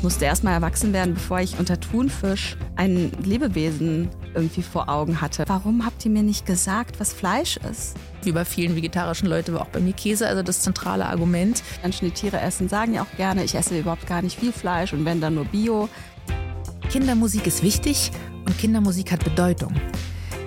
Ich musste erst mal erwachsen werden, bevor ich unter Thunfisch ein Lebewesen irgendwie vor Augen hatte. Warum habt ihr mir nicht gesagt, was Fleisch ist? Wie bei vielen vegetarischen Leuten war auch bei mir Käse, also das zentrale Argument. Menschen, die Tiere essen, sagen ja auch gerne, ich esse überhaupt gar nicht viel Fleisch und wenn dann nur Bio. Kindermusik ist wichtig und Kindermusik hat Bedeutung.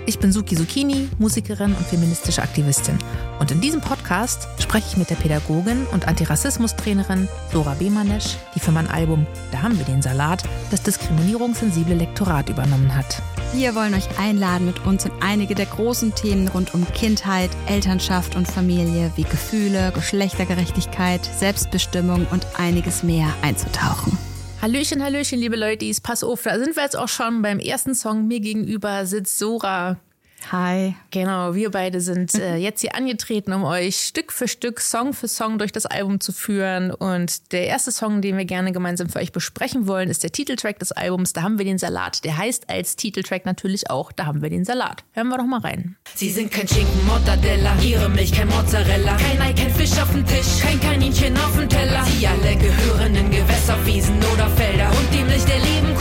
Ich bin Suki Zucchini, Musikerin und feministische Aktivistin. Und in diesem Podcast spreche ich mit der Pädagogin und Antirassismus-Trainerin Sora Bemanesch, die für mein Album Da haben wir den Salat das diskriminierungssensible Lektorat übernommen hat. Wir wollen euch einladen, mit uns in einige der großen Themen rund um Kindheit, Elternschaft und Familie wie Gefühle, Geschlechtergerechtigkeit, Selbstbestimmung und einiges mehr einzutauchen. Hallöchen, Hallöchen, liebe Leute, pass auf, da sind wir jetzt auch schon beim ersten Song. Mir gegenüber sitzt Sora. Hi. Genau, wir beide sind äh, jetzt hier angetreten, um euch Stück für Stück, Song für Song durch das Album zu führen. Und der erste Song, den wir gerne gemeinsam für euch besprechen wollen, ist der Titeltrack des Albums. Da haben wir den Salat. Der heißt als Titeltrack natürlich auch, da haben wir den Salat. Hören wir doch mal rein. Sie sind kein Schinken, Mortadella, ihre Milch kein Mozzarella, kein Ei, kein Fisch auf dem Tisch, kein Kaninchen auf dem Teller. Sie alle gehören in Gewässer, Wiesen oder Felder und die Milch der lieben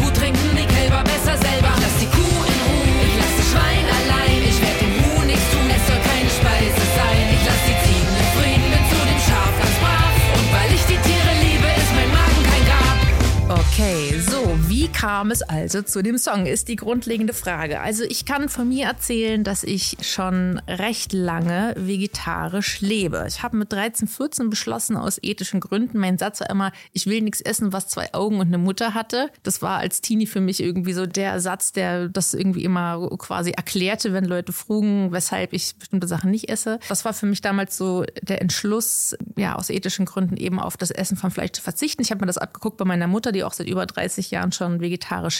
kam es also zu dem Song, ist die grundlegende Frage. Also ich kann von mir erzählen, dass ich schon recht lange vegetarisch lebe. Ich habe mit 13, 14 beschlossen, aus ethischen Gründen, mein Satz war immer, ich will nichts essen, was zwei Augen und eine Mutter hatte. Das war als Teenie für mich irgendwie so der Satz, der das irgendwie immer quasi erklärte, wenn Leute frugen, weshalb ich bestimmte Sachen nicht esse. Das war für mich damals so der Entschluss, ja, aus ethischen Gründen eben auf das Essen von Fleisch zu verzichten. Ich habe mir das abgeguckt bei meiner Mutter, die auch seit über 30 Jahren schon vegetarisch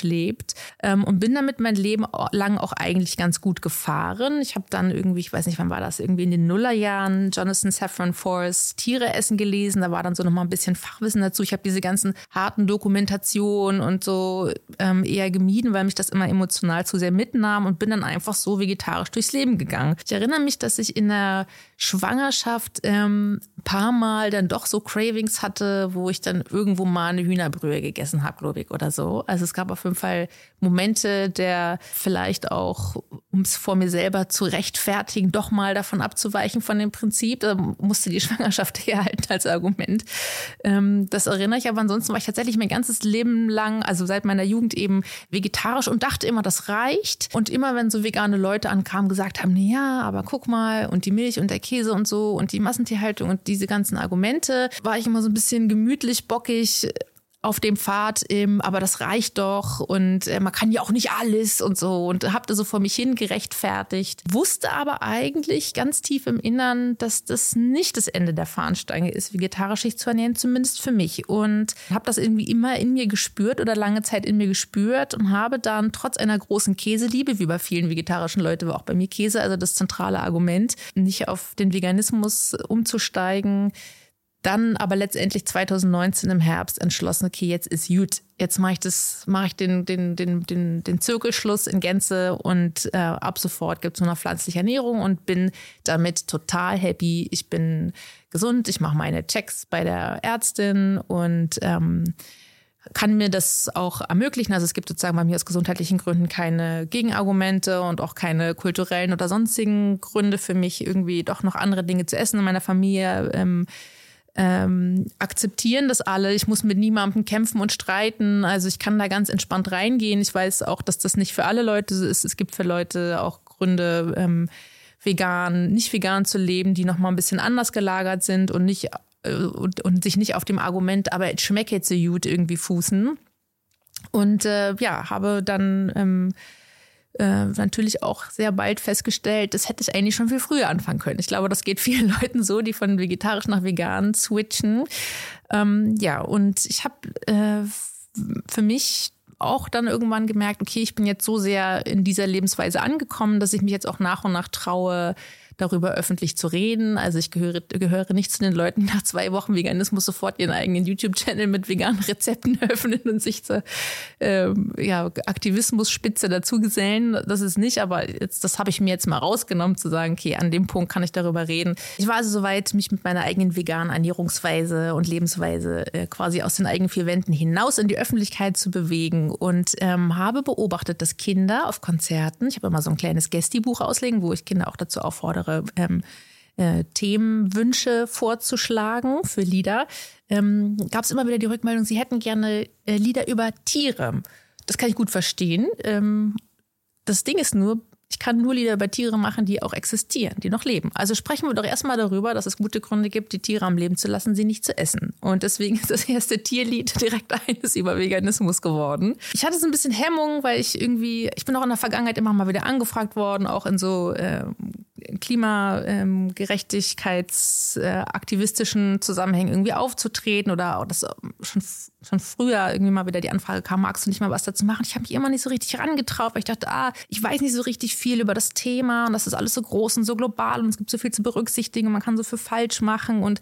lebt ähm, und bin damit mein Leben lang auch eigentlich ganz gut gefahren. Ich habe dann irgendwie, ich weiß nicht, wann war das, irgendwie in den Nullerjahren Jonathan Safran Forrest Tiere essen gelesen. Da war dann so nochmal ein bisschen Fachwissen dazu. Ich habe diese ganzen harten Dokumentationen und so ähm, eher gemieden, weil mich das immer emotional zu sehr mitnahm und bin dann einfach so vegetarisch durchs Leben gegangen. Ich erinnere mich, dass ich in der Schwangerschaft ähm, paar Mal dann doch so Cravings hatte, wo ich dann irgendwo mal eine Hühnerbrühe gegessen habe, glaube ich, oder so. Also es gab auf jeden Fall Momente der vielleicht auch, um es vor mir selber zu rechtfertigen, doch mal davon abzuweichen von dem Prinzip. Da musste die Schwangerschaft herhalten als Argument. Ähm, das erinnere ich, aber ansonsten war ich tatsächlich mein ganzes Leben lang, also seit meiner Jugend eben vegetarisch und dachte immer, das reicht. Und immer, wenn so vegane Leute ankamen, gesagt haben, ja, aber guck mal, und die Milch und der Käse und so und die Massentierhaltung und diese ganzen Argumente, war ich immer so ein bisschen gemütlich, bockig, auf dem Pfad, ähm, aber das reicht doch und äh, man kann ja auch nicht alles und so und habe da so vor mich hin gerechtfertigt. Wusste aber eigentlich ganz tief im Innern, dass das nicht das Ende der Fahnenstange ist, vegetarisch sich zu ernähren, zumindest für mich. Und habe das irgendwie immer in mir gespürt oder lange Zeit in mir gespürt und habe dann trotz einer großen Käseliebe, wie bei vielen vegetarischen Leuten, war auch bei mir Käse, also das zentrale Argument, nicht auf den Veganismus umzusteigen, dann aber letztendlich 2019 im Herbst entschlossen, okay, jetzt ist gut. Jetzt mache ich das, mache ich den, den, den, den, den Zirkelschluss in Gänze und äh, ab sofort gibt es nur noch pflanzliche Ernährung und bin damit total happy. Ich bin gesund, ich mache meine Checks bei der Ärztin und ähm, kann mir das auch ermöglichen. Also es gibt sozusagen bei mir aus gesundheitlichen Gründen keine Gegenargumente und auch keine kulturellen oder sonstigen Gründe für mich, irgendwie doch noch andere Dinge zu essen in meiner Familie. Ähm, ähm, akzeptieren das alle. Ich muss mit niemandem kämpfen und streiten. Also ich kann da ganz entspannt reingehen. Ich weiß auch, dass das nicht für alle Leute ist. Es gibt für Leute auch Gründe, ähm, vegan, nicht vegan zu leben, die nochmal ein bisschen anders gelagert sind und nicht äh, und, und sich nicht auf dem Argument, aber es schmeckt jetzt so gut irgendwie fußen. Und äh, ja, habe dann ähm, äh, natürlich auch sehr bald festgestellt, das hätte ich eigentlich schon viel früher anfangen können. Ich glaube, das geht vielen Leuten so, die von vegetarisch nach vegan switchen. Ähm, ja, und ich habe äh, für mich auch dann irgendwann gemerkt, okay, ich bin jetzt so sehr in dieser Lebensweise angekommen, dass ich mich jetzt auch nach und nach traue, darüber öffentlich zu reden. Also ich gehöre, gehöre nicht zu den Leuten, die nach zwei Wochen Veganismus sofort ihren eigenen YouTube-Channel mit veganen Rezepten öffnen und sich zur ähm, ja, Aktivismus-Spitze dazugesellen. Das ist nicht, aber jetzt, das habe ich mir jetzt mal rausgenommen, zu sagen, okay, an dem Punkt kann ich darüber reden. Ich war also soweit, mich mit meiner eigenen veganen Ernährungsweise und Lebensweise äh, quasi aus den eigenen vier Wänden hinaus in die Öffentlichkeit zu bewegen und ähm, habe beobachtet, dass Kinder auf Konzerten, ich habe immer so ein kleines Gästibuch auslegen, wo ich Kinder auch dazu auffordere, ähm, äh, Themenwünsche vorzuschlagen für Lieder, ähm, gab es immer wieder die Rückmeldung, sie hätten gerne äh, Lieder über Tiere. Das kann ich gut verstehen. Ähm, das Ding ist nur, ich kann nur Lieder über Tiere machen, die auch existieren, die noch leben. Also sprechen wir doch erstmal darüber, dass es gute Gründe gibt, die Tiere am Leben zu lassen, sie nicht zu essen. Und deswegen ist das erste Tierlied direkt eines über Veganismus geworden. Ich hatte so ein bisschen Hemmung, weil ich irgendwie, ich bin auch in der Vergangenheit immer mal wieder angefragt worden, auch in so äh, klimagerechtigkeitsaktivistischen äh, Zusammenhängen irgendwie aufzutreten oder das schon, schon früher irgendwie mal wieder die Anfrage kam, magst du nicht mal was dazu machen? Ich habe mich immer nicht so richtig herangetraut, weil ich dachte, ah, ich weiß nicht so richtig viel über das Thema und das ist alles so groß und so global und es gibt so viel zu berücksichtigen und man kann so viel falsch machen und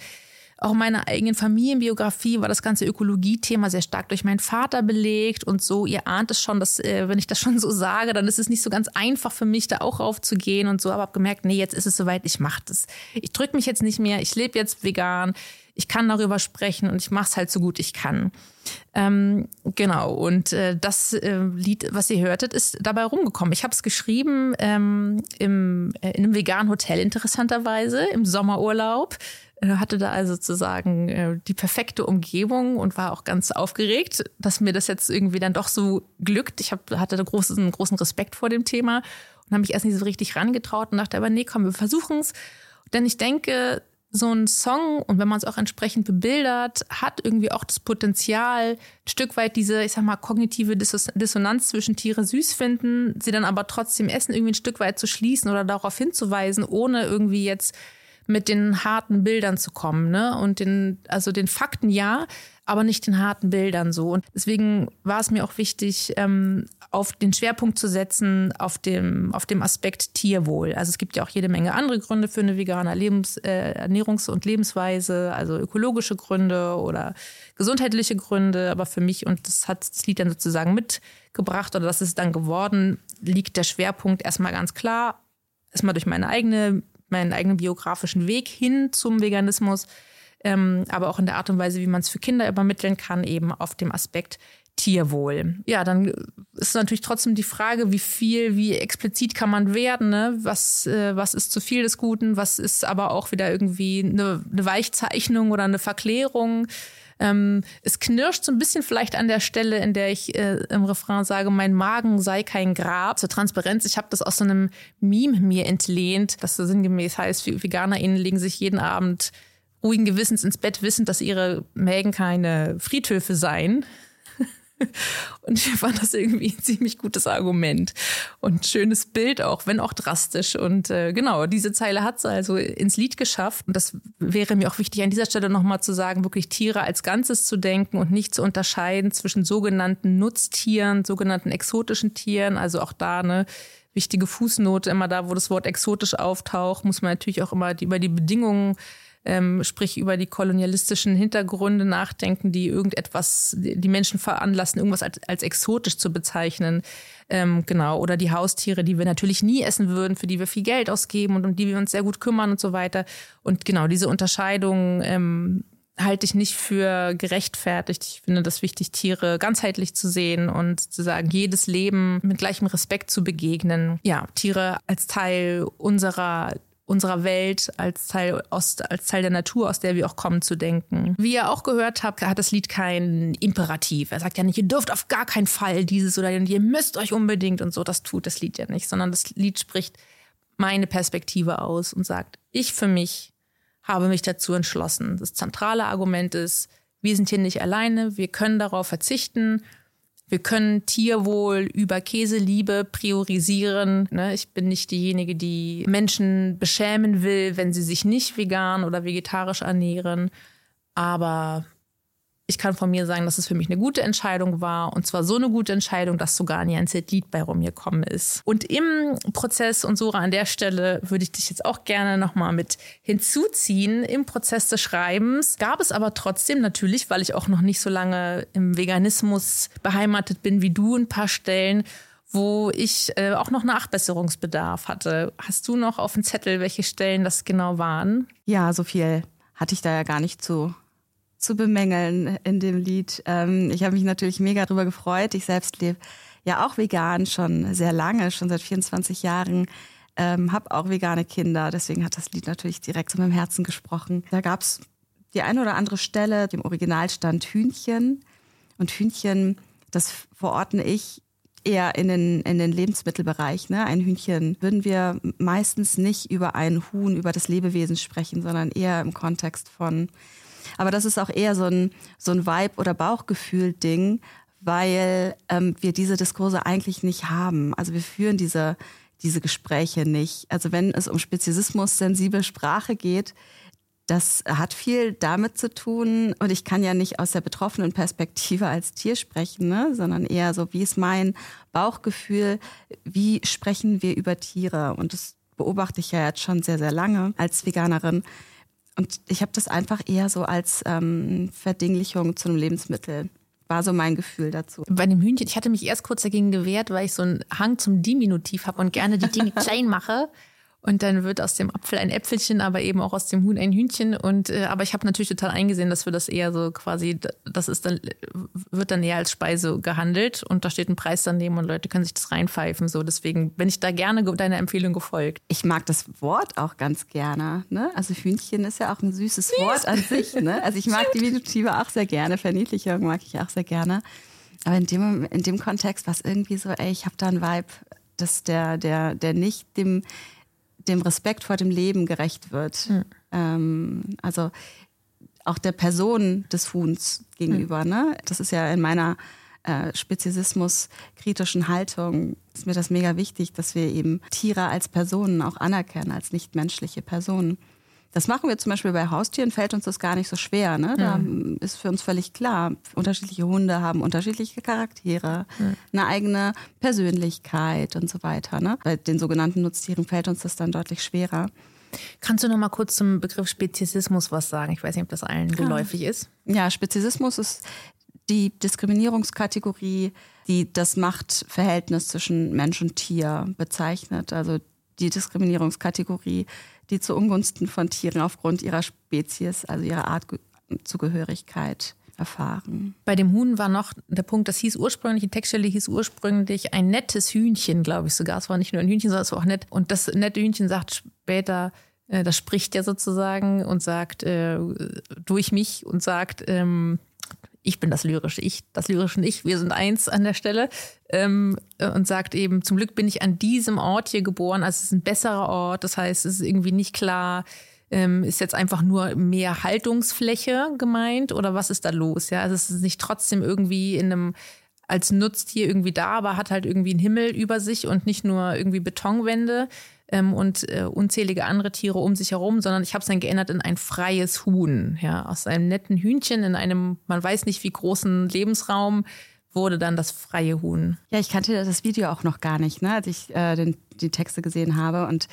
auch in meiner eigenen Familienbiografie war das ganze Ökologie-Thema sehr stark durch meinen Vater belegt und so. Ihr ahnt es schon, dass, äh, wenn ich das schon so sage, dann ist es nicht so ganz einfach für mich, da auch raufzugehen und so. Aber habe gemerkt, nee, jetzt ist es soweit, ich mache das. Ich drücke mich jetzt nicht mehr, ich lebe jetzt vegan, ich kann darüber sprechen und ich mache es halt so gut ich kann. Ähm, genau, und äh, das äh, Lied, was ihr hörtet, ist dabei rumgekommen. Ich habe es geschrieben ähm, im, äh, in einem veganen Hotel, interessanterweise, im Sommerurlaub. Äh, hatte da also sozusagen äh, die perfekte Umgebung und war auch ganz aufgeregt, dass mir das jetzt irgendwie dann doch so glückt. Ich hab, hatte da großen, großen Respekt vor dem Thema und habe mich erst nicht so richtig rangetraut und dachte aber, nee, komm, wir versuchen es. Denn ich denke, so ein Song und wenn man es auch entsprechend bebildert, hat irgendwie auch das Potenzial, ein Stück weit diese, ich sag mal, kognitive Dissonanz zwischen Tiere süß finden, sie dann aber trotzdem essen, irgendwie ein Stück weit zu schließen oder darauf hinzuweisen, ohne irgendwie jetzt mit den harten Bildern zu kommen, ne? Und den, also den Fakten ja, aber nicht den harten Bildern so. Und deswegen war es mir auch wichtig, ähm, auf den Schwerpunkt zu setzen, auf dem, auf dem Aspekt Tierwohl. Also es gibt ja auch jede Menge andere Gründe für eine vegane Lebens, äh, Ernährungs- und Lebensweise, also ökologische Gründe oder gesundheitliche Gründe. Aber für mich, und das hat das Lied dann sozusagen mitgebracht oder das ist dann geworden, liegt der Schwerpunkt erstmal ganz klar, erstmal durch meine eigene meinen eigenen biografischen Weg hin zum Veganismus, ähm, aber auch in der Art und Weise, wie man es für Kinder übermitteln kann, eben auf dem Aspekt Tierwohl. Ja, dann ist natürlich trotzdem die Frage, wie viel, wie explizit kann man werden, ne? Was, äh, was ist zu viel des Guten, was ist aber auch wieder irgendwie eine, eine Weichzeichnung oder eine Verklärung. Ähm, es knirscht so ein bisschen vielleicht an der Stelle, in der ich äh, im Refrain sage, mein Magen sei kein Grab. Zur Transparenz, ich habe das aus so einem Meme mir entlehnt, das so sinngemäß heißt, VeganerInnen legen sich jeden Abend ruhigen Gewissens ins Bett, wissend, dass ihre Mägen keine Friedhöfe seien. Und ich fand das irgendwie ein ziemlich gutes Argument und schönes Bild auch, wenn auch drastisch. Und äh, genau, diese Zeile hat sie also ins Lied geschafft. Und das wäre mir auch wichtig, an dieser Stelle nochmal zu sagen, wirklich Tiere als Ganzes zu denken und nicht zu unterscheiden zwischen sogenannten Nutztieren, sogenannten exotischen Tieren. Also auch da eine wichtige Fußnote, immer da, wo das Wort exotisch auftaucht, muss man natürlich auch immer die, über die Bedingungen ähm, sprich über die kolonialistischen Hintergründe nachdenken, die irgendetwas, die Menschen veranlassen, irgendwas als, als exotisch zu bezeichnen. Ähm, genau, oder die Haustiere, die wir natürlich nie essen würden, für die wir viel Geld ausgeben und um die wir uns sehr gut kümmern und so weiter. Und genau, diese Unterscheidung ähm, halte ich nicht für gerechtfertigt. Ich finde das wichtig, Tiere ganzheitlich zu sehen und zu sagen, jedes Leben mit gleichem Respekt zu begegnen. Ja, Tiere als Teil unserer unserer Welt als Teil, aus, als Teil der Natur, aus der wir auch kommen, zu denken. Wie ihr auch gehört habt, hat das Lied kein Imperativ. Er sagt ja nicht, ihr dürft auf gar keinen Fall dieses oder ihr müsst euch unbedingt und so. Das tut das Lied ja nicht, sondern das Lied spricht meine Perspektive aus und sagt, ich für mich habe mich dazu entschlossen. Das zentrale Argument ist, wir sind hier nicht alleine, wir können darauf verzichten wir können Tierwohl über Käseliebe priorisieren. Ne? Ich bin nicht diejenige, die Menschen beschämen will, wenn sie sich nicht vegan oder vegetarisch ernähren. Aber Ich kann von mir sagen, dass es für mich eine gute Entscheidung war. Und zwar so eine gute Entscheidung, dass sogar ein ganzes Lied bei rumgekommen ist. Und im Prozess, und Sora, an der Stelle würde ich dich jetzt auch gerne nochmal mit hinzuziehen. Im Prozess des Schreibens gab es aber trotzdem natürlich, weil ich auch noch nicht so lange im Veganismus beheimatet bin wie du, ein paar Stellen, wo ich äh, auch noch Nachbesserungsbedarf hatte. Hast du noch auf dem Zettel, welche Stellen das genau waren? Ja, so viel hatte ich da ja gar nicht zu, zu bemängeln in dem Lied. Ähm, ich habe mich natürlich mega darüber gefreut. Ich selbst lebe ja auch vegan schon sehr lange, schon seit 24 Jahren. Ähm, habe auch vegane Kinder, deswegen hat das Lied natürlich direkt zu meinem Herzen gesprochen. Da gab es die eine oder andere Stelle, im Original stand Hühnchen. Und Hühnchen, das verordne ich eher in den, in den Lebensmittelbereich. Ne? Ein Hühnchen würden wir meistens nicht über ein Huhn, über das Lebewesen sprechen, sondern eher im Kontext von. Aber das ist auch eher so ein, so ein Vibe- oder Bauchgefühl-Ding, weil ähm, wir diese Diskurse eigentlich nicht haben. Also wir führen diese, diese Gespräche nicht. Also wenn es um Speziesismus, sensible Sprache geht, das hat viel damit zu tun. Und ich kann ja nicht aus der betroffenen Perspektive als Tier sprechen, ne? sondern eher so, wie ist mein Bauchgefühl? Wie sprechen wir über Tiere? Und das beobachte ich ja jetzt schon sehr, sehr lange als Veganerin. Und ich habe das einfach eher so als ähm, Verdinglichung zu einem Lebensmittel war so mein Gefühl dazu. Bei dem Hühnchen, ich hatte mich erst kurz dagegen gewehrt, weil ich so einen Hang zum Diminutiv habe und gerne die Dinge klein mache. Und dann wird aus dem Apfel ein Äpfelchen, aber eben auch aus dem Huhn ein Hühnchen. Und äh, aber ich habe natürlich total eingesehen, dass wir das eher so quasi, das ist dann wird dann eher als Speise gehandelt und da steht ein Preis daneben und Leute können sich das reinpfeifen. So deswegen bin ich da gerne deiner Empfehlung gefolgt. Ich mag das Wort auch ganz gerne. Ne? Also Hühnchen ist ja auch ein süßes Süß. Wort an sich. Ne? Also ich mag Diminutive auch sehr gerne, Verniedlichung mag ich auch sehr gerne. Aber in dem, in dem Kontext war es irgendwie so, ey, ich habe da einen Vibe, dass der, der, der nicht dem dem Respekt vor dem Leben gerecht wird. Mhm. Ähm, also auch der Person des Huhns gegenüber. Mhm. Ne? Das ist ja in meiner äh, Speziesismus-kritischen Haltung ist mir das mega wichtig, dass wir eben Tiere als Personen auch anerkennen, als nichtmenschliche Personen. Das machen wir zum Beispiel bei Haustieren, fällt uns das gar nicht so schwer. Ne? Da mhm. ist für uns völlig klar, unterschiedliche Hunde haben unterschiedliche Charaktere, mhm. eine eigene Persönlichkeit und so weiter. Ne? Bei den sogenannten Nutztieren fällt uns das dann deutlich schwerer. Kannst du noch mal kurz zum Begriff Speziesismus was sagen? Ich weiß nicht, ob das allen geläufig ist. Ja, Speziesismus ist die Diskriminierungskategorie, die das Machtverhältnis zwischen Mensch und Tier bezeichnet. Also die Diskriminierungskategorie, die zu Ungunsten von Tieren aufgrund ihrer Spezies, also ihrer Artzugehörigkeit erfahren. Bei dem Huhn war noch der Punkt, das hieß ursprünglich, die Textstelle hieß ursprünglich ein nettes Hühnchen, glaube ich sogar. Es war nicht nur ein Hühnchen, sondern es war auch nett. Und das nette Hühnchen sagt später, äh, das spricht ja sozusagen und sagt äh, durch mich und sagt, ähm, ich bin das lyrische Ich, das lyrische Ich, wir sind eins an der Stelle ähm, und sagt eben, zum Glück bin ich an diesem Ort hier geboren, also es ist ein besserer Ort, das heißt, es ist irgendwie nicht klar, ähm, ist jetzt einfach nur mehr Haltungsfläche gemeint oder was ist da los? Ja, also es ist nicht trotzdem irgendwie in einem als Nutztier irgendwie da, aber hat halt irgendwie einen Himmel über sich und nicht nur irgendwie Betonwände ähm, und äh, unzählige andere Tiere um sich herum, sondern ich habe es dann geändert in ein freies Huhn. Ja, aus einem netten Hühnchen in einem, man weiß nicht wie großen Lebensraum wurde dann das freie Huhn. Ja, ich kannte das Video auch noch gar nicht, ne, als ich äh, den, die Texte gesehen habe und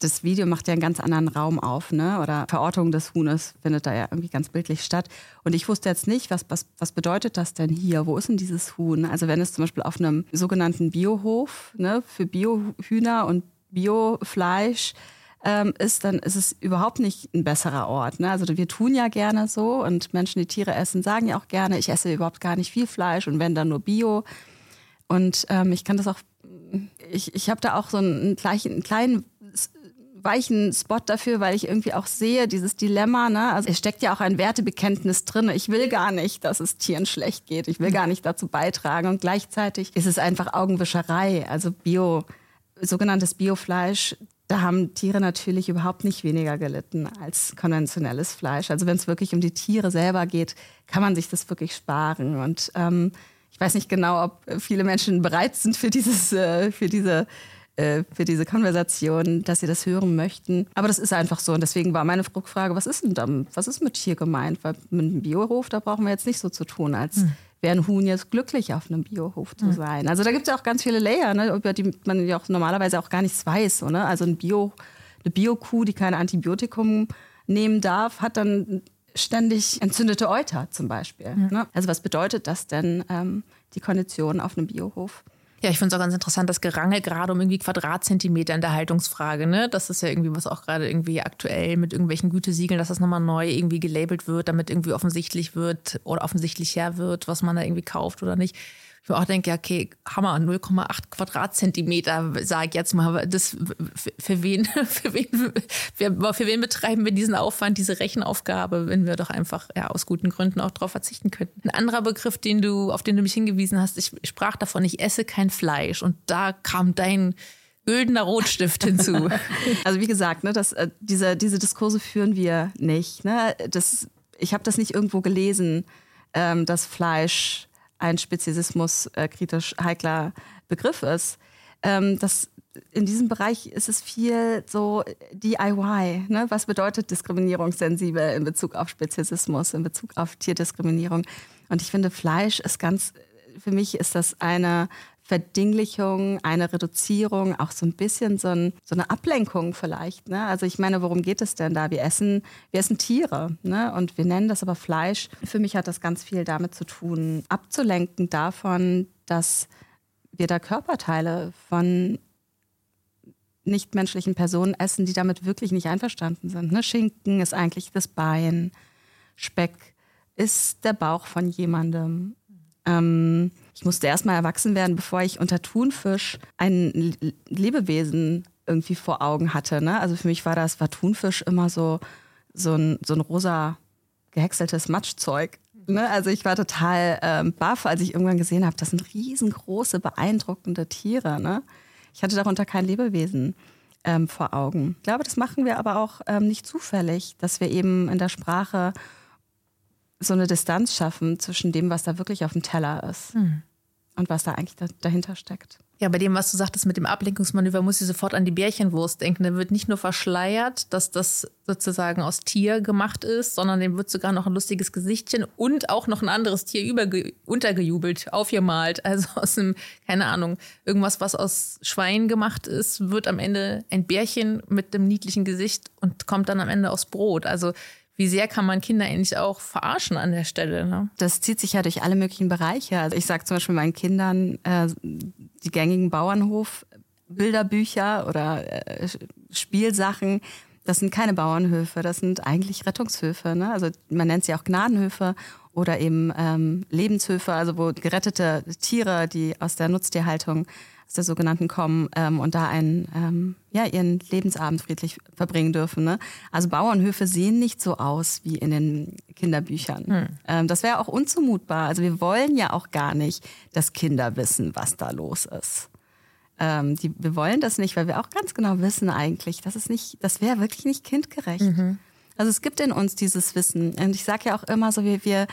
das Video macht ja einen ganz anderen Raum auf, ne? Oder Verortung des Huhnes findet da ja irgendwie ganz bildlich statt. Und ich wusste jetzt nicht, was, was, was bedeutet das denn hier? Wo ist denn dieses Huhn? Also wenn es zum Beispiel auf einem sogenannten Biohof, ne, für Biohühner und Biofleisch ähm, ist, dann ist es überhaupt nicht ein besserer Ort. Ne? Also wir tun ja gerne so und Menschen, die Tiere essen, sagen ja auch gerne, ich esse überhaupt gar nicht viel Fleisch und wenn dann nur Bio. Und ähm, ich kann das auch, ich, ich habe da auch so einen, gleichen, einen kleinen weichen Spot dafür, weil ich irgendwie auch sehe, dieses Dilemma, ne? Also es steckt ja auch ein Wertebekenntnis drin. Ich will gar nicht, dass es Tieren schlecht geht. Ich will gar nicht dazu beitragen. Und gleichzeitig ist es einfach Augenwischerei. Also Bio, sogenanntes Biofleisch, da haben Tiere natürlich überhaupt nicht weniger gelitten als konventionelles Fleisch. Also wenn es wirklich um die Tiere selber geht, kann man sich das wirklich sparen. Und ähm, ich weiß nicht genau, ob viele Menschen bereit sind für dieses, äh, für diese äh, für diese Konversation, dass sie das hören möchten. Aber das ist einfach so. Und deswegen war meine Rückfrage, was ist denn da, was ist mit Tier gemeint? Weil mit einem Biohof, da brauchen wir jetzt nicht so zu tun, als hm. Wäre ein Huhn jetzt glücklich, auf einem Biohof zu sein. Also da gibt es ja auch ganz viele Layer, ne, über die man ja auch normalerweise auch gar nichts weiß. So, ne? Also ein Bio, eine Bio-Kuh, die kein Antibiotikum nehmen darf, hat dann ständig entzündete Euter zum Beispiel. Ne? Also was bedeutet das denn, ähm, die Kondition auf einem Biohof? Ja, ich finde es auch ganz interessant, das Gerangel gerade um irgendwie Quadratzentimeter in der Haltungsfrage. Ne? Das ist ja irgendwie was auch gerade irgendwie aktuell mit irgendwelchen Gütesiegeln, dass das nochmal neu irgendwie gelabelt wird, damit irgendwie offensichtlich wird oder offensichtlicher wird, was man da irgendwie kauft oder nicht ich mir auch denke, okay, Hammer, 0,8 Quadratzentimeter, sage ich jetzt mal, das für wen, für wen, für, wen betreiben wir diesen Aufwand, diese Rechenaufgabe, wenn wir doch einfach ja, aus guten Gründen auch darauf verzichten könnten. Ein anderer Begriff, den du, auf den du mich hingewiesen hast, ich sprach davon, ich esse kein Fleisch und da kam dein güldener Rotstift hinzu. Also wie gesagt, ne, das, äh, diese, diese Diskurse führen wir nicht. Ne? Das, ich habe das nicht irgendwo gelesen, ähm, dass Fleisch ein Speziesismus äh, kritisch heikler Begriff ist. Ähm, das, in diesem Bereich ist es viel so DIY. Ne? Was bedeutet diskriminierungssensibel in Bezug auf Speziesismus, in Bezug auf Tierdiskriminierung? Und ich finde, Fleisch ist ganz, für mich ist das eine Verdinglichung, eine Reduzierung, auch so ein bisschen so, ein, so eine Ablenkung vielleicht. Ne? Also ich meine, worum geht es denn da? Wir essen, wir essen Tiere ne? und wir nennen das aber Fleisch. Für mich hat das ganz viel damit zu tun, abzulenken davon, dass wir da Körperteile von nichtmenschlichen Personen essen, die damit wirklich nicht einverstanden sind. Ne? Schinken ist eigentlich das Bein, Speck ist der Bauch von jemandem. Ähm, ich musste erst mal erwachsen werden, bevor ich unter Thunfisch ein Lebewesen irgendwie vor Augen hatte. Ne? Also für mich war das, war Thunfisch immer so, so ein, so ein rosa gehäckseltes Matschzeug. Ne? Also ich war total ähm, baff, als ich irgendwann gesehen habe, das sind riesengroße, beeindruckende Tiere. Ne? Ich hatte darunter kein Lebewesen ähm, vor Augen. Ich glaube, das machen wir aber auch ähm, nicht zufällig, dass wir eben in der Sprache so eine Distanz schaffen zwischen dem, was da wirklich auf dem Teller ist. Mhm und was da eigentlich da, dahinter steckt. Ja, bei dem, was du sagtest mit dem Ablenkungsmanöver, muss ich sofort an die Bärchenwurst denken. Da wird nicht nur verschleiert, dass das sozusagen aus Tier gemacht ist, sondern dem wird sogar noch ein lustiges Gesichtchen und auch noch ein anderes Tier untergejubelt, aufgemalt. Also aus einem, keine Ahnung, irgendwas, was aus Schwein gemacht ist, wird am Ende ein Bärchen mit einem niedlichen Gesicht und kommt dann am Ende aufs Brot. Also wie sehr kann man Kinder eigentlich auch verarschen an der Stelle? Ne? Das zieht sich ja durch alle möglichen Bereiche. Also ich sage zum Beispiel meinen Kindern äh, die gängigen Bauernhof-Bilderbücher oder äh, Spielsachen. Das sind keine Bauernhöfe, das sind eigentlich Rettungshöfe. Ne? Also man nennt sie auch Gnadenhöfe oder eben ähm, Lebenshöfe, also wo gerettete Tiere, die aus der Nutztierhaltung aus der sogenannten kommen ähm, und da einen, ähm, ja, ihren Lebensabend friedlich verbringen dürfen. Ne? Also Bauernhöfe sehen nicht so aus wie in den Kinderbüchern. Hm. Ähm, das wäre auch unzumutbar. Also wir wollen ja auch gar nicht, dass Kinder wissen, was da los ist. Ähm, die, wir wollen das nicht, weil wir auch ganz genau wissen eigentlich, dass es nicht, das wäre wirklich nicht kindgerecht. Mhm. Also es gibt in uns dieses Wissen. Und ich sage ja auch immer so, wie wir,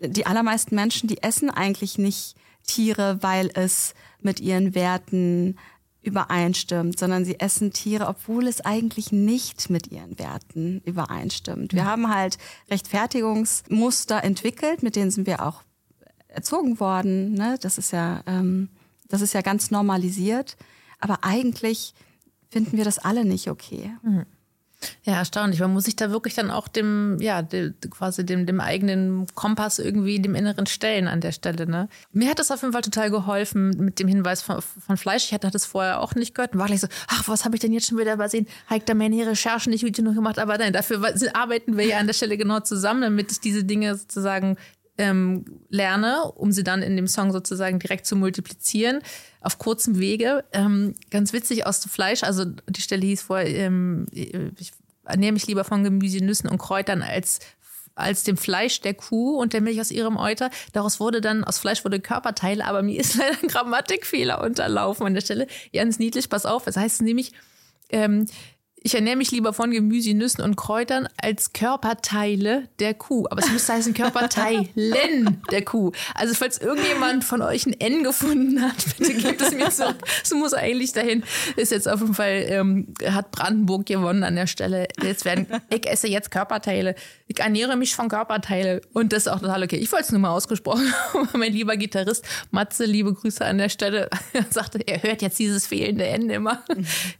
die allermeisten Menschen, die essen eigentlich nicht Tiere, weil es mit ihren Werten übereinstimmt, sondern sie essen Tiere, obwohl es eigentlich nicht mit ihren Werten übereinstimmt. Wir haben halt Rechtfertigungsmuster entwickelt, mit denen sind wir auch erzogen worden. Ne? Das ist ja, ähm, das ist ja ganz normalisiert. Aber eigentlich finden wir das alle nicht okay. Mhm. Ja, erstaunlich. Man muss sich da wirklich dann auch dem, ja, dem, quasi dem, dem eigenen Kompass irgendwie dem Inneren stellen an der Stelle. Ne? Mir hat das auf jeden Fall total geholfen mit dem Hinweis von, von Fleisch. Ich hatte das vorher auch nicht gehört und war gleich so, ach, was habe ich denn jetzt schon wieder übersehen? Ich da meine Recherchen nicht gut genug gemacht? Aber nein, dafür arbeiten wir ja an der Stelle genau zusammen, damit ich diese Dinge sozusagen ähm, lerne, um sie dann in dem Song sozusagen direkt zu multiplizieren auf kurzem Wege. Ähm, ganz witzig aus dem Fleisch, also die Stelle hieß vorher, ähm, ich ernähre mich lieber von Gemüse, Nüssen und Kräutern als als dem Fleisch der Kuh und der Milch aus ihrem Euter. Daraus wurde dann, aus Fleisch wurde Körperteile, aber mir ist leider ein Grammatikfehler unterlaufen an der Stelle. Ganz niedlich, pass auf. Es heißt nämlich, ähm, ich ernähre mich lieber von Gemüse, Nüssen und Kräutern als Körperteile der Kuh. Aber es müsste heißen Körperteilen der Kuh. Also falls irgendjemand von euch ein N gefunden hat, bitte gebt es mir zurück. Es muss eigentlich dahin. Ist jetzt auf jeden Fall, ähm, hat Brandenburg gewonnen an der Stelle. Jetzt werden, ich esse jetzt Körperteile. Ich ernähre mich von Körperteile. Und das ist auch total okay. Ich wollte es nur mal ausgesprochen haben. mein lieber Gitarrist Matze, liebe Grüße an der Stelle, sagte, er hört jetzt dieses fehlende N immer.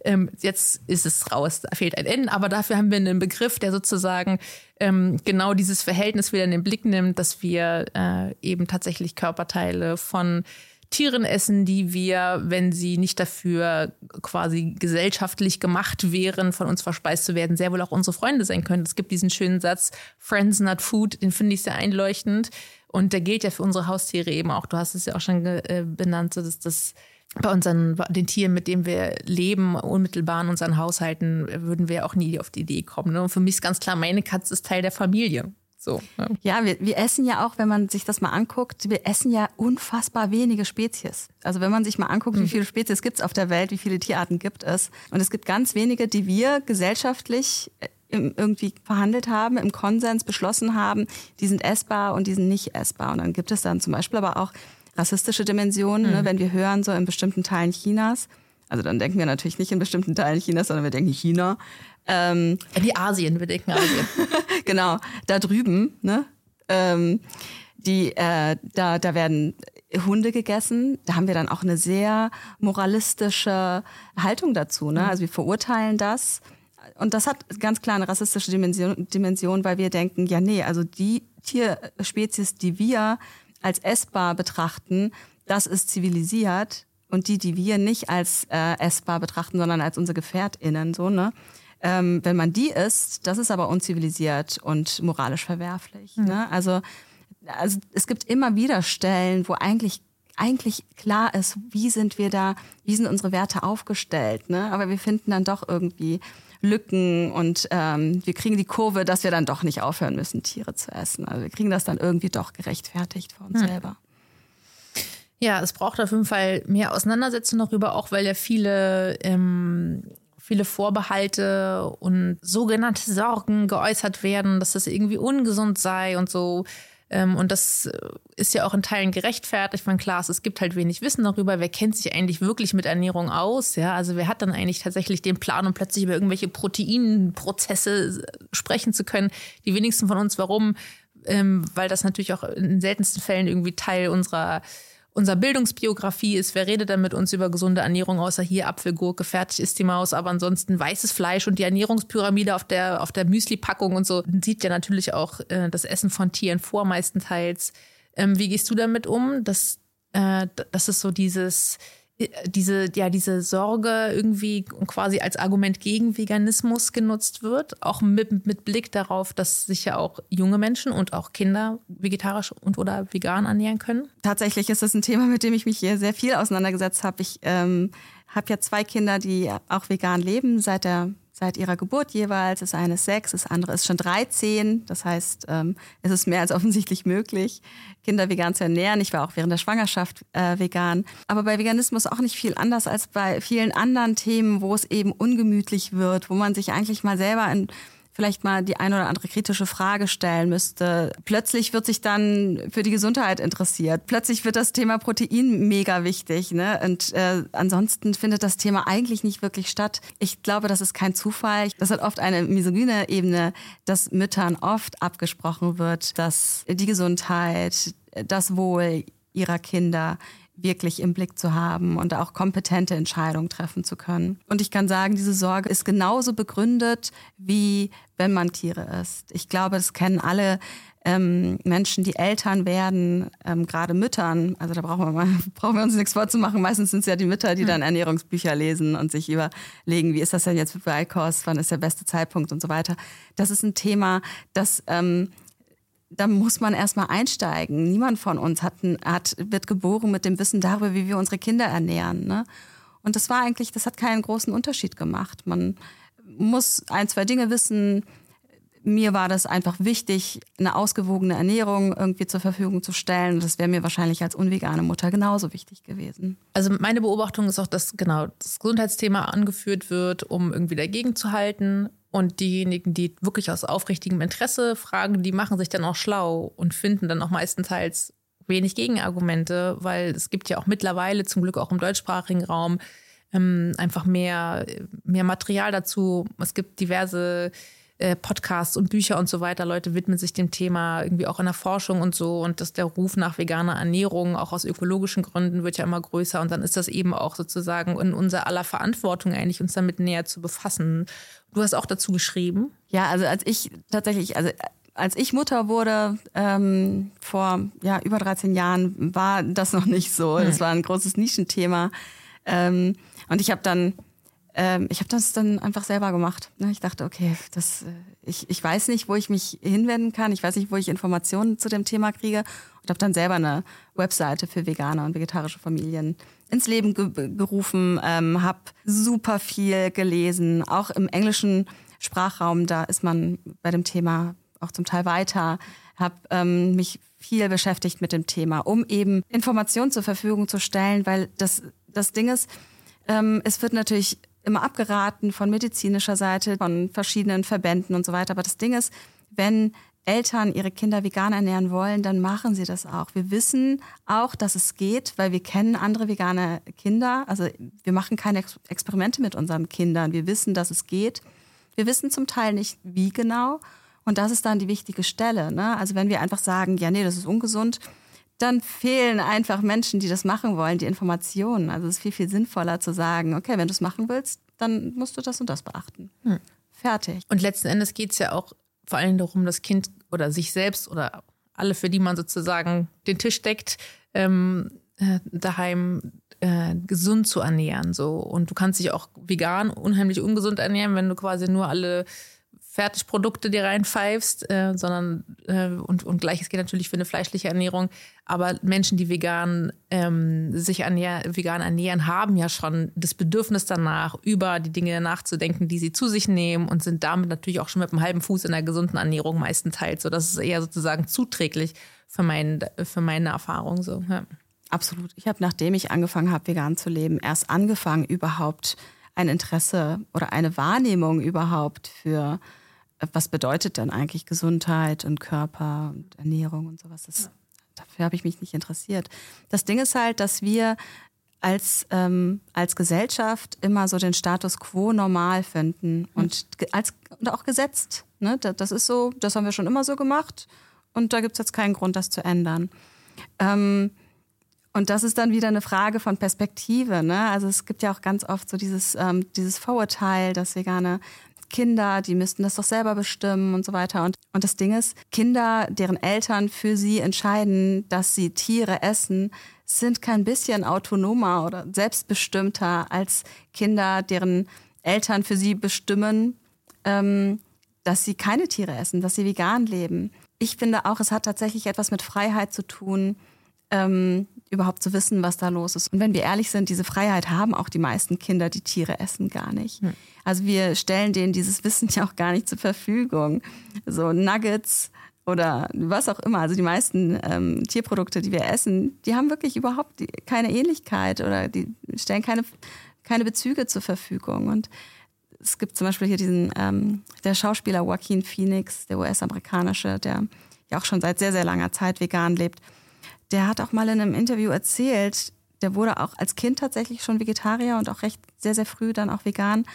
ähm, jetzt ist es raus raus, da fehlt ein N, aber dafür haben wir einen Begriff, der sozusagen ähm, genau dieses Verhältnis wieder in den Blick nimmt, dass wir äh, eben tatsächlich Körperteile von Tieren essen, die wir, wenn sie nicht dafür quasi gesellschaftlich gemacht wären, von uns verspeist zu werden, sehr wohl auch unsere Freunde sein können. Es gibt diesen schönen Satz, Friends not food, den finde ich sehr einleuchtend. Und der gilt ja für unsere Haustiere eben auch. Du hast es ja auch schon äh, benannt, so dass das bei unseren, den Tieren, mit denen wir leben, unmittelbar in unseren Haushalten, würden wir auch nie auf die Idee kommen. Ne? Und für mich ist ganz klar, meine Katze ist Teil der Familie. So, ne? Ja, wir, wir essen ja auch, wenn man sich das mal anguckt, wir essen ja unfassbar wenige Spezies. Also wenn man sich mal anguckt, mhm. wie viele Spezies gibt es auf der Welt, wie viele Tierarten gibt es. Und es gibt ganz wenige, die wir gesellschaftlich äh, irgendwie verhandelt haben, im Konsens beschlossen haben, die sind essbar und die sind nicht essbar. Und dann gibt es dann zum Beispiel aber auch rassistische Dimensionen, mhm. ne, wenn wir hören, so in bestimmten Teilen Chinas. Also dann denken wir natürlich nicht in bestimmten Teilen Chinas, sondern wir denken China. Ähm, die Asien, wir denken Asien. genau, da drüben, ne? Ähm, die, äh, da, da werden Hunde gegessen. Da haben wir dann auch eine sehr moralistische Haltung dazu. Ne? Hm. Also wir verurteilen das. Und das hat ganz klar eine rassistische Dimension, Dimension, weil wir denken, ja nee, also die Tierspezies, die wir als essbar betrachten, das ist zivilisiert und die, die wir nicht als äh, essbar betrachten, sondern als unsere GefährtInnen, so, ne? Ähm, wenn man die isst, das ist aber unzivilisiert und moralisch verwerflich. Mhm. Ne? Also, also es gibt immer wieder Stellen, wo eigentlich eigentlich klar ist, wie sind wir da, wie sind unsere Werte aufgestellt, ne? Aber wir finden dann doch irgendwie Lücken und ähm, wir kriegen die Kurve, dass wir dann doch nicht aufhören müssen, Tiere zu essen. Also wir kriegen das dann irgendwie doch gerechtfertigt für uns hm. selber. Ja, es braucht auf jeden Fall mehr Auseinandersetzung darüber, auch weil ja viele, ähm, viele Vorbehalte und sogenannte Sorgen geäußert werden, dass das irgendwie ungesund sei und so. Ähm, und das äh, ist ja auch in Teilen gerechtfertigt. Von klar, es gibt halt wenig Wissen darüber. Wer kennt sich eigentlich wirklich mit Ernährung aus? Ja, also wer hat dann eigentlich tatsächlich den Plan, um plötzlich über irgendwelche Proteinprozesse äh, sprechen zu können? Die wenigsten von uns. Warum? Ähm, weil das natürlich auch in seltensten Fällen irgendwie Teil unserer unser Bildungsbiografie ist, wer redet denn mit uns über gesunde Ernährung, außer hier Apfelgurke, fertig ist die Maus, aber ansonsten weißes Fleisch und die Ernährungspyramide auf der, auf der Müsli-Packung und so sieht ja natürlich auch äh, das Essen von Tieren vor, meistenteils. Ähm, wie gehst du damit um, dass, äh, dass es so dieses, diese, ja, diese Sorge irgendwie quasi als Argument gegen Veganismus genutzt wird, auch mit, mit Blick darauf, dass sich ja auch junge Menschen und auch Kinder vegetarisch und oder vegan ernähren können? Tatsächlich ist das ein Thema, mit dem ich mich hier sehr viel auseinandergesetzt habe. Ich ähm, habe ja zwei Kinder, die auch vegan leben seit der seit ihrer Geburt jeweils. Das eine ist sechs, das andere ist schon 13. Das heißt, ähm, es ist mehr als offensichtlich möglich, Kinder vegan zu ernähren. Ich war auch während der Schwangerschaft äh, vegan. Aber bei Veganismus auch nicht viel anders als bei vielen anderen Themen, wo es eben ungemütlich wird, wo man sich eigentlich mal selber in vielleicht mal die eine oder andere kritische Frage stellen müsste. Plötzlich wird sich dann für die Gesundheit interessiert. Plötzlich wird das Thema Protein mega wichtig. Ne? Und äh, ansonsten findet das Thema eigentlich nicht wirklich statt. Ich glaube, das ist kein Zufall. Das hat oft eine misogyne Ebene, dass Müttern oft abgesprochen wird, dass die Gesundheit, das Wohl ihrer Kinder wirklich im Blick zu haben und auch kompetente Entscheidungen treffen zu können. Und ich kann sagen, diese Sorge ist genauso begründet, wie wenn man Tiere isst. Ich glaube, das kennen alle ähm, Menschen, die Eltern werden, ähm, gerade Müttern. Also da brauchen wir, mal, brauchen wir uns nichts vorzumachen. Meistens sind es ja die Mütter, die hm. dann Ernährungsbücher lesen und sich überlegen, wie ist das denn jetzt mit Beikost, wann ist der beste Zeitpunkt und so weiter. Das ist ein Thema, das ähm, da muss man erstmal einsteigen. Niemand von uns hat, hat, wird geboren mit dem Wissen darüber, wie wir unsere Kinder ernähren. Ne? Und das war eigentlich, das hat keinen großen Unterschied gemacht. Man muss ein, zwei Dinge wissen. mir war das einfach wichtig, eine ausgewogene Ernährung irgendwie zur Verfügung zu stellen. Das wäre mir wahrscheinlich als unvegane Mutter genauso wichtig gewesen. Also meine Beobachtung ist auch, dass genau das Gesundheitsthema angeführt wird, um irgendwie dagegen zu halten. Und diejenigen, die wirklich aus aufrichtigem Interesse fragen, die machen sich dann auch schlau und finden dann auch meistenteils wenig Gegenargumente, weil es gibt ja auch mittlerweile zum Glück auch im deutschsprachigen Raum ähm, einfach mehr, mehr Material dazu. Es gibt diverse äh, Podcasts und Bücher und so weiter. Leute widmen sich dem Thema irgendwie auch in der Forschung und so. Und dass der Ruf nach veganer Ernährung auch aus ökologischen Gründen wird ja immer größer. Und dann ist das eben auch sozusagen in unser aller Verantwortung eigentlich, uns damit näher zu befassen. Du hast auch dazu geschrieben. Ja, also als ich tatsächlich, also als ich Mutter wurde, ähm, vor ja, über 13 Jahren, war das noch nicht so. Das war ein großes Nischenthema. Ähm, und ich habe dann ähm, ich habe das dann einfach selber gemacht. Ne? Ich dachte, okay, das, äh, ich, ich weiß nicht, wo ich mich hinwenden kann. Ich weiß nicht, wo ich Informationen zu dem Thema kriege. Und habe dann selber eine Webseite für vegane und vegetarische Familien ins Leben ge gerufen, ähm, habe super viel gelesen, auch im englischen Sprachraum. Da ist man bei dem Thema auch zum Teil weiter. Habe ähm, mich viel beschäftigt mit dem Thema, um eben Informationen zur Verfügung zu stellen, weil das, das Ding ist, ähm, es wird natürlich immer abgeraten von medizinischer Seite, von verschiedenen Verbänden und so weiter. Aber das Ding ist, wenn Eltern ihre Kinder vegan ernähren wollen, dann machen sie das auch. Wir wissen auch, dass es geht, weil wir kennen andere vegane Kinder. Also wir machen keine Experimente mit unseren Kindern. Wir wissen, dass es geht. Wir wissen zum Teil nicht, wie genau. Und das ist dann die wichtige Stelle. Ne? Also wenn wir einfach sagen, ja, nee, das ist ungesund, dann fehlen einfach Menschen, die das machen wollen, die Informationen. Also es ist viel, viel sinnvoller zu sagen, okay, wenn du es machen willst, dann musst du das und das beachten. Hm. Fertig. Und letzten Endes geht es ja auch vor allem darum, das Kind oder sich selbst oder alle, für die man sozusagen den Tisch deckt, ähm, äh, daheim äh, gesund zu ernähren. So. Und du kannst dich auch vegan unheimlich ungesund ernähren, wenn du quasi nur alle Fertigprodukte dir reinpfeifst, äh, sondern äh, und, und gleiches geht natürlich für eine fleischliche Ernährung. Aber Menschen, die vegan ähm, sich ernähr, vegan ernähren, haben ja schon das Bedürfnis danach, über die Dinge nachzudenken, die sie zu sich nehmen und sind damit natürlich auch schon mit einem halben Fuß in der gesunden Ernährung meistenteils. So, das ist eher sozusagen zuträglich für, mein, für meine Erfahrung. So, ja. Absolut. Ich habe, nachdem ich angefangen habe, vegan zu leben, erst angefangen, überhaupt ein Interesse oder eine Wahrnehmung überhaupt für was bedeutet denn eigentlich Gesundheit und Körper und Ernährung und sowas? Das, ja. Dafür habe ich mich nicht interessiert. Das Ding ist halt, dass wir als, ähm, als Gesellschaft immer so den Status quo normal finden und, als, und auch gesetzt. Ne? Das ist so, das haben wir schon immer so gemacht und da gibt es jetzt keinen Grund, das zu ändern. Ähm, und das ist dann wieder eine Frage von Perspektive. Ne? Also es gibt ja auch ganz oft so dieses, ähm, dieses Vorurteil, dass Vegane Kinder, die müssten das doch selber bestimmen und so weiter. Und, und das Ding ist, Kinder, deren Eltern für sie entscheiden, dass sie Tiere essen, sind kein bisschen autonomer oder selbstbestimmter als Kinder, deren Eltern für sie bestimmen, ähm, dass sie keine Tiere essen, dass sie vegan leben. Ich finde auch, es hat tatsächlich etwas mit Freiheit zu tun, ähm, überhaupt zu wissen, was da los ist. Und wenn wir ehrlich sind, diese Freiheit haben auch die meisten Kinder, die Tiere essen, gar nicht. Hm. Also wir stellen denen dieses Wissen ja auch gar nicht zur Verfügung. So Nuggets oder was auch immer. Also die meisten ähm, Tierprodukte, die wir essen, die haben wirklich überhaupt keine Ähnlichkeit oder die stellen keine, keine Bezüge zur Verfügung. Und es gibt zum Beispiel hier diesen, ähm, der Schauspieler Joaquin Phoenix, der US-amerikanische, der ja auch schon seit sehr, sehr langer Zeit vegan lebt der hat auch mal in einem Interview erzählt, der wurde auch als Kind tatsächlich schon Vegetarier und auch recht sehr, sehr früh dann auch vegan.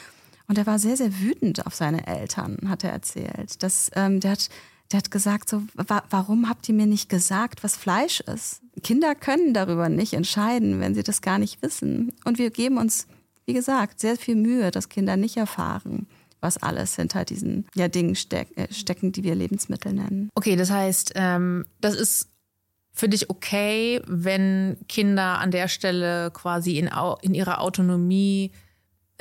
Und er war sehr, sehr wütend auf seine Eltern, hat er erzählt. Das, ähm, der, hat, der hat gesagt, so, wa warum habt ihr mir nicht gesagt, was Fleisch ist? Kinder können darüber nicht entscheiden, wenn sie das gar nicht wissen. Und wir geben uns, wie gesagt, sehr viel Mühe, dass Kinder nicht erfahren, was alles hinter diesen ja, Dingen steck, äh, stecken, die wir Lebensmittel nennen. Okay, das heißt, ähm, das ist für dich okay, wenn Kinder an der Stelle quasi in, in ihrer Autonomie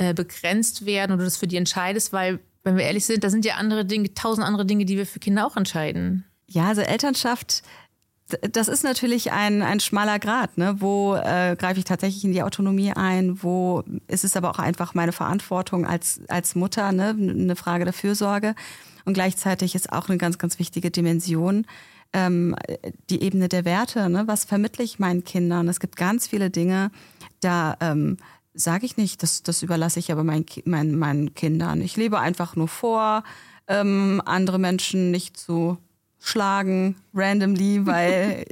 äh, begrenzt werden du das für die entscheidest, weil, wenn wir ehrlich sind, da sind ja andere Dinge, tausend andere Dinge, die wir für Kinder auch entscheiden. Ja, also Elternschaft, das ist natürlich ein, ein schmaler Grad. Ne? Wo äh, greife ich tatsächlich in die Autonomie ein? Wo ist es aber auch einfach meine Verantwortung als, als Mutter, ne? eine Frage der Fürsorge? Und gleichzeitig ist auch eine ganz, ganz wichtige Dimension ähm, die Ebene der Werte. Ne? Was vermittle ich meinen Kindern? Es gibt ganz viele Dinge, da ähm, sage ich nicht, das, das überlasse ich aber mein, mein, meinen Kindern. Ich lebe einfach nur vor, ähm, andere Menschen nicht zu schlagen, randomly, weil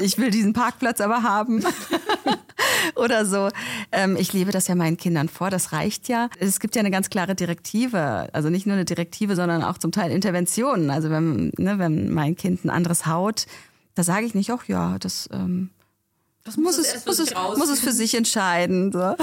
ich will diesen Parkplatz aber haben. oder so. Ähm, ich lebe das ja meinen Kindern vor, das reicht ja. Es gibt ja eine ganz klare Direktive, also nicht nur eine Direktive, sondern auch zum Teil Interventionen. Also wenn, ne, wenn mein Kind ein anderes haut, da sage ich nicht, ach ja, das ähm, das muss, muss, es, muss, es, muss es für sich entscheiden. So.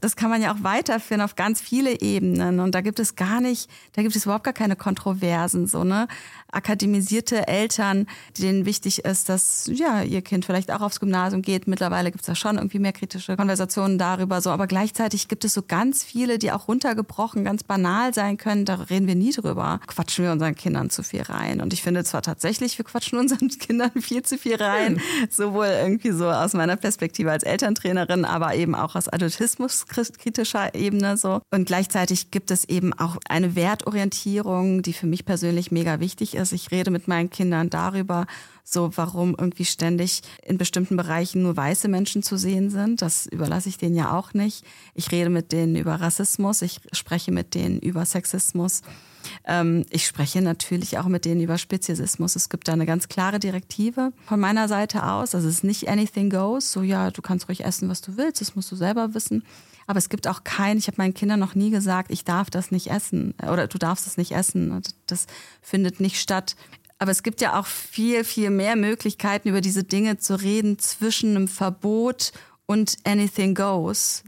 Das kann man ja auch weiterführen auf ganz viele Ebenen. Und da gibt es gar nicht, da gibt es überhaupt gar keine Kontroversen. So, ne? Akademisierte Eltern, denen wichtig ist, dass ja ihr Kind vielleicht auch aufs Gymnasium geht. Mittlerweile gibt es da schon irgendwie mehr kritische Konversationen darüber. So, aber gleichzeitig gibt es so ganz viele, die auch runtergebrochen, ganz banal sein können. Da reden wir nie drüber. Quatschen wir unseren Kindern zu viel rein. Und ich finde zwar tatsächlich, wir quatschen unseren Kindern viel zu viel rein. Sowohl irgendwie so aus meiner meiner Perspektive als Elterntrainerin, aber eben auch aus adultismuskritischer Ebene so. Und gleichzeitig gibt es eben auch eine Wertorientierung, die für mich persönlich mega wichtig ist. Ich rede mit meinen Kindern darüber, so warum irgendwie ständig in bestimmten Bereichen nur weiße Menschen zu sehen sind. Das überlasse ich denen ja auch nicht. Ich rede mit denen über Rassismus, ich spreche mit denen über Sexismus. Ähm, ich spreche natürlich auch mit denen über Speziesismus. Es gibt da eine ganz klare Direktive von meiner Seite aus. Also es ist nicht anything goes. So ja, du kannst ruhig essen, was du willst. Das musst du selber wissen. Aber es gibt auch kein, ich habe meinen Kindern noch nie gesagt, ich darf das nicht essen oder du darfst es nicht essen. Das findet nicht statt. Aber es gibt ja auch viel, viel mehr Möglichkeiten, über diese Dinge zu reden zwischen einem Verbot und anything goes.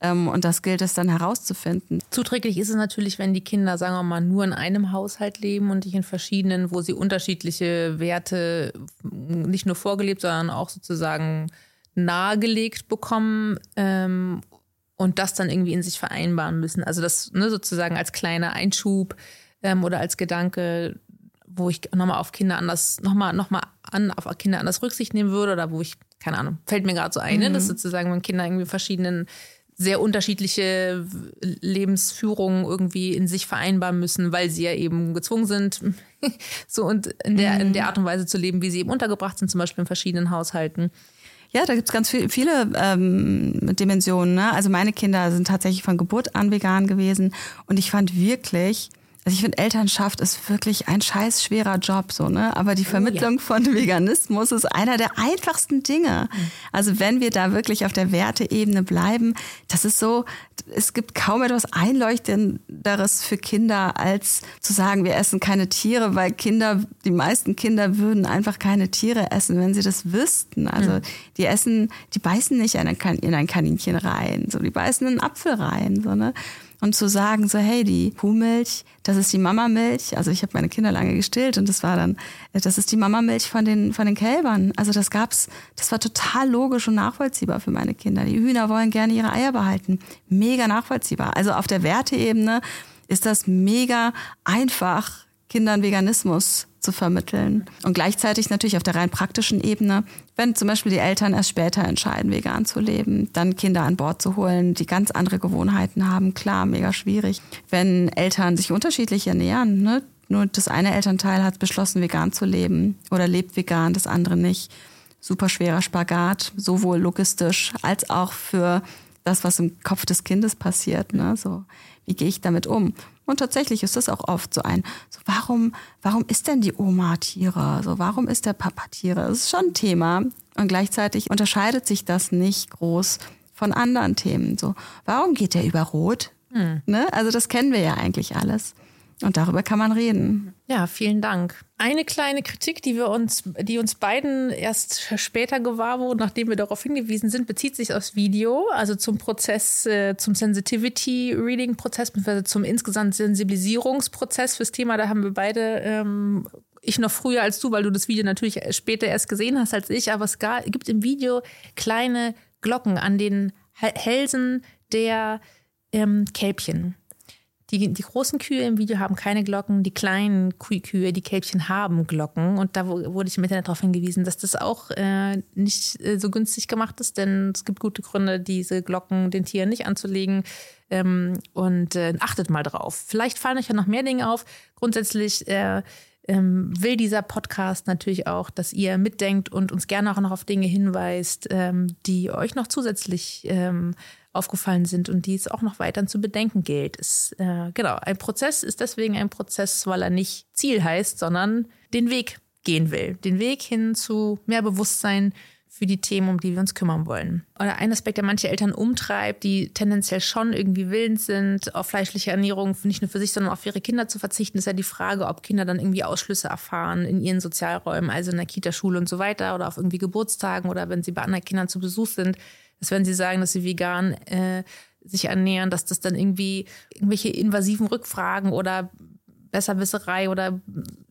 Ähm, und das gilt es dann herauszufinden. Zuträglich ist es natürlich, wenn die Kinder, sagen wir mal, nur in einem Haushalt leben und nicht in verschiedenen, wo sie unterschiedliche Werte nicht nur vorgelebt, sondern auch sozusagen nahegelegt bekommen ähm, und das dann irgendwie in sich vereinbaren müssen. Also das ne, sozusagen als kleiner Einschub ähm, oder als Gedanke, wo ich nochmal auf Kinder anders, nochmal noch mal an, auf Kinder anders Rücksicht nehmen würde oder wo ich, keine Ahnung, fällt mir gerade so ein, ne, mhm. dass sozusagen, wenn Kinder irgendwie verschiedenen sehr unterschiedliche Lebensführungen irgendwie in sich vereinbaren müssen, weil sie ja eben gezwungen sind, so und in der, in der mhm. Art und Weise zu leben, wie sie eben untergebracht sind, zum Beispiel in verschiedenen Haushalten. Ja, da gibt's ganz viel, viele ähm, Dimensionen. Ne? Also meine Kinder sind tatsächlich von Geburt an vegan gewesen und ich fand wirklich, also ich finde, Elternschaft ist wirklich ein scheiß schwerer Job, so, ne? Aber die Vermittlung oh, ja. von Veganismus ist einer der einfachsten Dinge. Also wenn wir da wirklich auf der Werteebene bleiben, das ist so, es gibt kaum etwas Einleuchtenderes für Kinder, als zu sagen, wir essen keine Tiere, weil Kinder, die meisten Kinder würden einfach keine Tiere essen, wenn sie das wüssten. Also die essen, die beißen nicht in ein Kaninchen rein, so, die beißen in einen Apfel rein, so, ne? Und zu sagen, so hey, die Kuhmilch, das ist die Mamamilch. Also ich habe meine Kinder lange gestillt und das war dann, das ist die Mamamilch von den von den Kälbern. Also das gab's, das war total logisch und nachvollziehbar für meine Kinder. Die Hühner wollen gerne ihre Eier behalten, mega nachvollziehbar. Also auf der Werteebene ist das mega einfach Kindern Veganismus zu vermitteln. Und gleichzeitig natürlich auf der rein praktischen Ebene, wenn zum Beispiel die Eltern erst später entscheiden, vegan zu leben, dann Kinder an Bord zu holen, die ganz andere Gewohnheiten haben, klar, mega schwierig. Wenn Eltern sich unterschiedlich ernähren, ne? nur das eine Elternteil hat beschlossen, vegan zu leben oder lebt vegan, das andere nicht. Super schwerer Spagat, sowohl logistisch als auch für das, was im Kopf des Kindes passiert. Ne? So, wie gehe ich damit um? Und tatsächlich ist das auch oft so ein, so warum, warum ist denn die Oma Tiere? So, warum ist der Papa Tiere? Das ist schon ein Thema. Und gleichzeitig unterscheidet sich das nicht groß von anderen Themen. So, warum geht der über Rot? Hm. Ne? Also das kennen wir ja eigentlich alles. Und darüber kann man reden. Ja, vielen Dank. Eine kleine Kritik, die wir uns, die uns beiden erst später gewahr wurden, nachdem wir darauf hingewiesen sind, bezieht sich aufs Video, also zum Prozess, äh, zum Sensitivity Reading Prozess, beziehungsweise zum insgesamt Sensibilisierungsprozess fürs Thema. Da haben wir beide ähm, ich noch früher als du, weil du das Video natürlich später erst gesehen hast als ich, aber es gibt im Video kleine Glocken an den Hälsen der ähm, Kälbchen die, die großen Kühe im Video haben keine Glocken, die kleinen Kühe, die Kälbchen haben Glocken. Und da wurde ich im Internet darauf hingewiesen, dass das auch äh, nicht äh, so günstig gemacht ist, denn es gibt gute Gründe, diese Glocken den Tieren nicht anzulegen. Ähm, und äh, achtet mal drauf. Vielleicht fallen euch ja noch mehr Dinge auf. Grundsätzlich äh, ähm, will dieser Podcast natürlich auch, dass ihr mitdenkt und uns gerne auch noch auf Dinge hinweist, ähm, die euch noch zusätzlich ähm, aufgefallen sind und die es auch noch weiter zu bedenken gilt. Ist, äh, genau, ein Prozess ist deswegen ein Prozess, weil er nicht Ziel heißt, sondern den Weg gehen will. Den Weg hin zu mehr Bewusstsein für die Themen, um die wir uns kümmern wollen. Oder ein Aspekt, der manche Eltern umtreibt, die tendenziell schon irgendwie willens sind, auf fleischliche Ernährung nicht nur für sich, sondern auch für ihre Kinder zu verzichten, ist ja die Frage, ob Kinder dann irgendwie Ausschlüsse erfahren in ihren Sozialräumen, also in der Kita, Schule und so weiter oder auf irgendwie Geburtstagen oder wenn sie bei anderen Kindern zu Besuch sind, dass wenn sie sagen, dass sie vegan äh, sich ernähren, dass das dann irgendwie irgendwelche invasiven Rückfragen oder Besserwisserei oder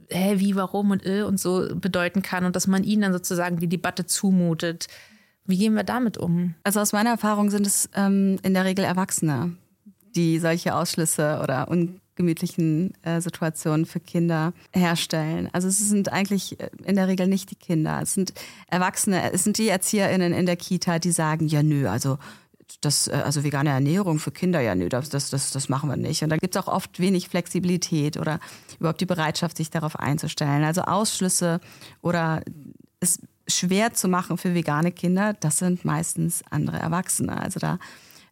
hä, wie, warum und äh und so bedeuten kann und dass man ihnen dann sozusagen die Debatte zumutet. Wie gehen wir damit um? Also aus meiner Erfahrung sind es ähm, in der Regel Erwachsene, die solche Ausschlüsse oder ungemütlichen äh, Situationen für Kinder herstellen. Also es sind eigentlich äh, in der Regel nicht die Kinder. Es sind Erwachsene, es sind die ErzieherInnen in der Kita, die sagen, ja nö, also das, äh, also vegane Ernährung für Kinder, ja, nö, das, das, das machen wir nicht. Und da gibt es auch oft wenig Flexibilität oder überhaupt die Bereitschaft, sich darauf einzustellen. Also Ausschlüsse oder es schwer zu machen für vegane Kinder, das sind meistens andere Erwachsene. Also da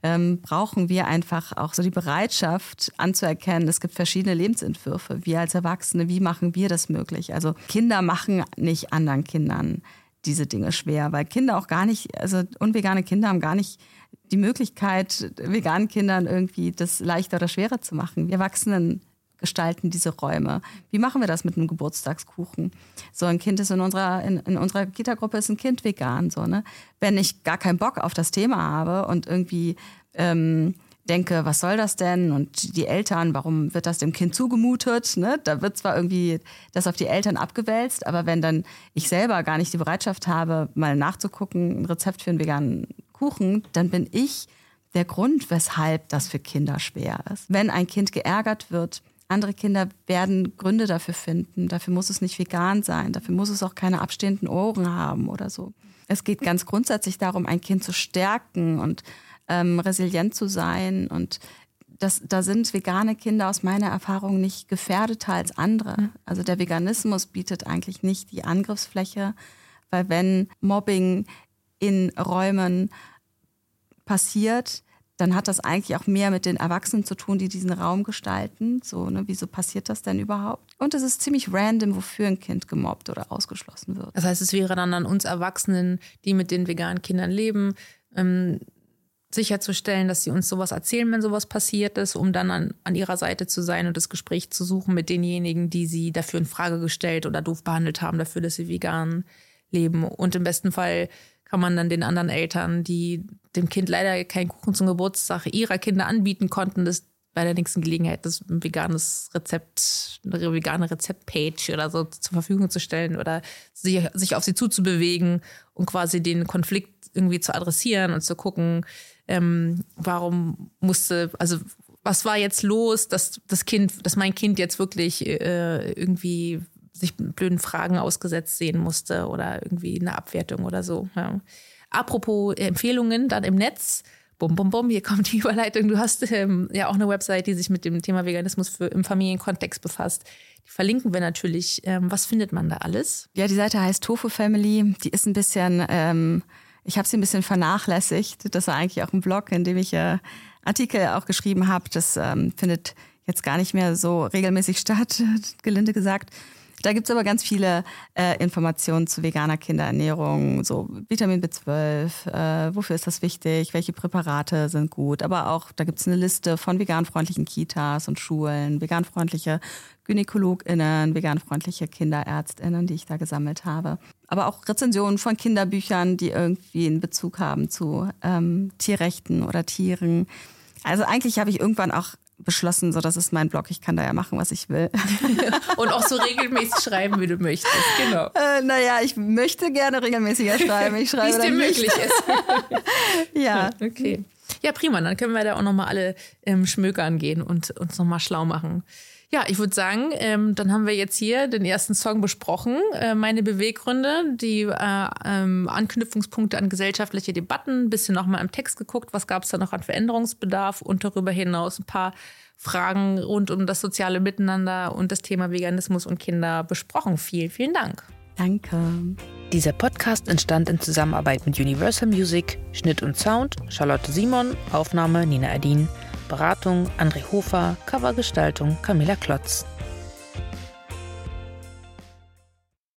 ähm, brauchen wir einfach auch so die Bereitschaft anzuerkennen, es gibt verschiedene Lebensentwürfe. Wir als Erwachsene, wie machen wir das möglich? Also Kinder machen nicht anderen Kindern diese Dinge schwer, weil Kinder auch gar nicht, also unvegane Kinder haben gar nicht die Möglichkeit, veganen Kindern irgendwie das leichter oder schwerer zu machen. Wir Erwachsenen gestalten diese Räume. Wie machen wir das mit einem Geburtstagskuchen? So ein Kind ist in unserer, in, in unserer Kita-Gruppe ist ein Kind vegan. So, ne? Wenn ich gar keinen Bock auf das Thema habe und irgendwie ähm, denke, was soll das denn? Und die Eltern, warum wird das dem Kind zugemutet? Ne? Da wird zwar irgendwie das auf die Eltern abgewälzt, aber wenn dann ich selber gar nicht die Bereitschaft habe, mal nachzugucken, ein Rezept für einen veganen Kuchen, dann bin ich der Grund, weshalb das für Kinder schwer ist. Wenn ein Kind geärgert wird, andere Kinder werden Gründe dafür finden. Dafür muss es nicht vegan sein. Dafür muss es auch keine abstehenden Ohren haben oder so. Es geht ganz grundsätzlich darum, ein Kind zu stärken und ähm, resilient zu sein. Und das, da sind vegane Kinder aus meiner Erfahrung nicht gefährdeter als andere. Also der Veganismus bietet eigentlich nicht die Angriffsfläche, weil wenn Mobbing in Räumen passiert, dann hat das eigentlich auch mehr mit den Erwachsenen zu tun, die diesen Raum gestalten. So, ne, wieso passiert das denn überhaupt? Und es ist ziemlich random, wofür ein Kind gemobbt oder ausgeschlossen wird. Das heißt, es wäre dann an uns Erwachsenen, die mit den veganen Kindern leben, ähm, sicherzustellen, dass sie uns sowas erzählen, wenn sowas passiert ist, um dann an, an ihrer Seite zu sein und das Gespräch zu suchen mit denjenigen, die sie dafür in Frage gestellt oder doof behandelt haben, dafür, dass sie vegan leben. Und im besten Fall kann man dann den anderen Eltern, die dem Kind leider keinen Kuchen zum Geburtstag ihrer Kinder anbieten konnten, das bei der nächsten Gelegenheit das veganes Rezept, eine vegane Rezeptpage oder so zur Verfügung zu stellen oder sich, sich auf sie zuzubewegen und quasi den Konflikt irgendwie zu adressieren und zu gucken, ähm, warum musste, also was war jetzt los, dass das Kind, dass mein Kind jetzt wirklich äh, irgendwie sich blöden Fragen ausgesetzt sehen musste oder irgendwie eine Abwertung oder so. Ja. Apropos Empfehlungen dann im Netz. Bum, bum, bum, hier kommt die Überleitung. Du hast ähm, ja auch eine Website, die sich mit dem Thema Veganismus für, im Familienkontext befasst. Die verlinken wir natürlich. Ähm, was findet man da alles? Ja, die Seite heißt Tofu Family. Die ist ein bisschen, ähm, ich habe sie ein bisschen vernachlässigt. Das war eigentlich auch ein Blog, in dem ich äh, Artikel auch geschrieben habe. Das ähm, findet jetzt gar nicht mehr so regelmäßig statt, gelinde gesagt. Da gibt's aber ganz viele äh, Informationen zu veganer Kinderernährung, so Vitamin B12, äh, wofür ist das wichtig, welche Präparate sind gut, aber auch, da gibt's eine Liste von veganfreundlichen Kitas und Schulen, veganfreundliche GynäkologInnen, veganfreundliche KinderärztInnen, die ich da gesammelt habe. Aber auch Rezensionen von Kinderbüchern, die irgendwie einen Bezug haben zu ähm, Tierrechten oder Tieren. Also eigentlich habe ich irgendwann auch beschlossen, so das ist mein Blog, ich kann da ja machen, was ich will. Und auch so regelmäßig schreiben, wie du möchtest, genau. Äh, naja, ich möchte gerne regelmäßiger schreiben. Ich schreibe wie es dir möglich ist. ja. Okay. Ja, prima. Dann können wir da auch nochmal alle ähm, schmökern gehen und uns nochmal schlau machen. Ja, ich würde sagen, ähm, dann haben wir jetzt hier den ersten Song besprochen. Äh, meine Beweggründe, die äh, ähm, Anknüpfungspunkte an gesellschaftliche Debatten, ein bisschen nochmal im Text geguckt, was gab es da noch an Veränderungsbedarf und darüber hinaus ein paar Fragen rund um das soziale Miteinander und das Thema Veganismus und Kinder besprochen. Vielen, vielen Dank. Danke. Dieser Podcast entstand in Zusammenarbeit mit Universal Music, Schnitt und Sound, Charlotte Simon, Aufnahme Nina Adin. Beratung André Hofer, Covergestaltung Camilla Klotz.